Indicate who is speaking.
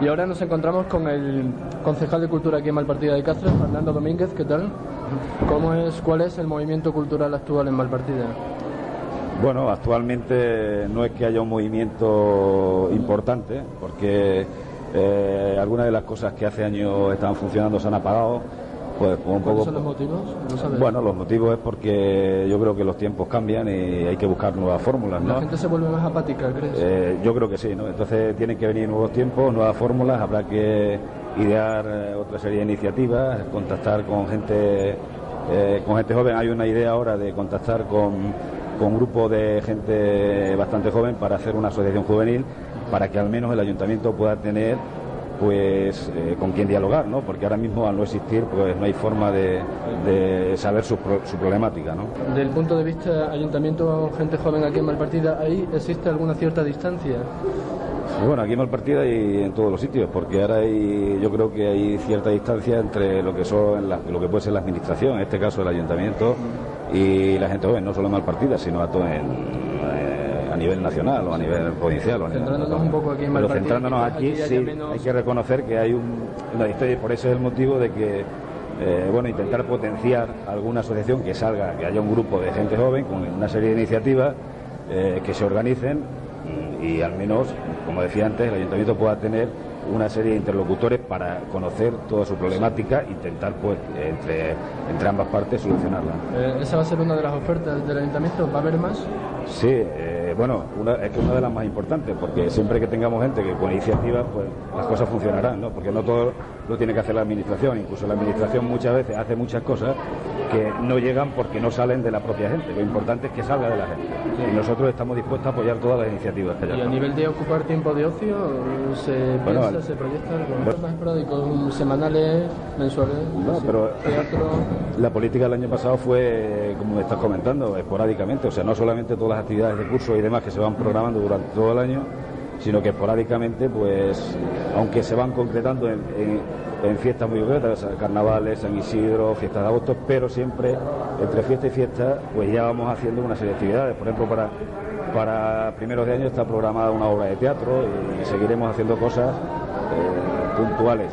Speaker 1: y ahora nos encontramos con el concejal de Cultura aquí en Malpartida de Cáceres, Fernando Domínguez. ¿Qué tal? ¿Cómo es, ¿Cuál es el movimiento cultural actual en Malpartida?
Speaker 2: Bueno, actualmente no es que haya un movimiento importante, porque eh, algunas de las cosas que hace años estaban funcionando se han apagado
Speaker 1: pues, un poco, son los motivos?
Speaker 2: bueno, los motivos es porque yo creo que los tiempos cambian y hay que buscar nuevas fórmulas. ¿no?
Speaker 1: ¿La gente se vuelve más apática, crees?
Speaker 2: Eh, yo creo que sí, ¿no? Entonces tienen que venir nuevos tiempos, nuevas fórmulas, habrá que idear eh, otra serie de iniciativas, contactar con gente, eh, con gente joven. Hay una idea ahora de contactar con, con un grupo de gente bastante joven para hacer una asociación juvenil para que al menos el ayuntamiento pueda tener pues eh, con quién dialogar, ¿no? Porque ahora mismo al no existir, pues no hay forma de, saber su, su, problemática, ¿no?
Speaker 1: Del punto de vista ayuntamiento, gente joven aquí en Malpartida, ¿ahí existe alguna cierta distancia?
Speaker 2: Bueno, aquí en Malpartida y en todos los sitios, porque ahora hay, yo creo que hay cierta distancia entre lo que son lo que puede ser la administración, en este caso el ayuntamiento, y la gente joven, no solo en Malpartida, sino a todo en nivel nacional o a nivel provincial. O a
Speaker 1: centrándonos un poco aquí en
Speaker 2: Pero centrándonos aquí, sí, hay que reconocer que hay un, una historia y por eso es el motivo de que eh, bueno, intentar potenciar alguna asociación que salga, que haya un grupo de gente joven con una serie de iniciativas eh, que se organicen y, al menos, como decía antes, el ayuntamiento pueda tener una serie de interlocutores para conocer toda su problemática e intentar, pues, entre, entre ambas partes solucionarla.
Speaker 1: Eh, ¿Esa va a ser una de las ofertas del ayuntamiento? ¿Va a haber más?
Speaker 2: Sí, bueno, una, es que una de las más importantes, porque siempre que tengamos gente que con iniciativa, pues las cosas funcionarán, ¿no? Porque no todo lo tiene que hacer la administración, incluso la administración muchas veces hace muchas cosas que no llegan porque no salen de la propia gente. Lo importante es que salga de la gente. Y nosotros estamos dispuestos a apoyar todas las iniciativas que haya.
Speaker 1: ¿Y a nivel de ocupar tiempo de ocio, se piensa, se proyecta algo más semanales, mensuales?
Speaker 2: No, pero la política del año pasado fue, como me estás comentando, esporádicamente. O sea, no solamente todas las actividades de curso y demás que se van programando durante todo el año, sino que esporádicamente, pues, aunque se van concretando en, fiestas muy concretas, carnavales, San Isidro, fiestas de agosto, pero siempre entre fiesta y fiesta, pues ya vamos haciendo una serie de actividades. Por ejemplo, para, para primeros de año está programada una obra de teatro y seguiremos haciendo cosas eh, puntuales.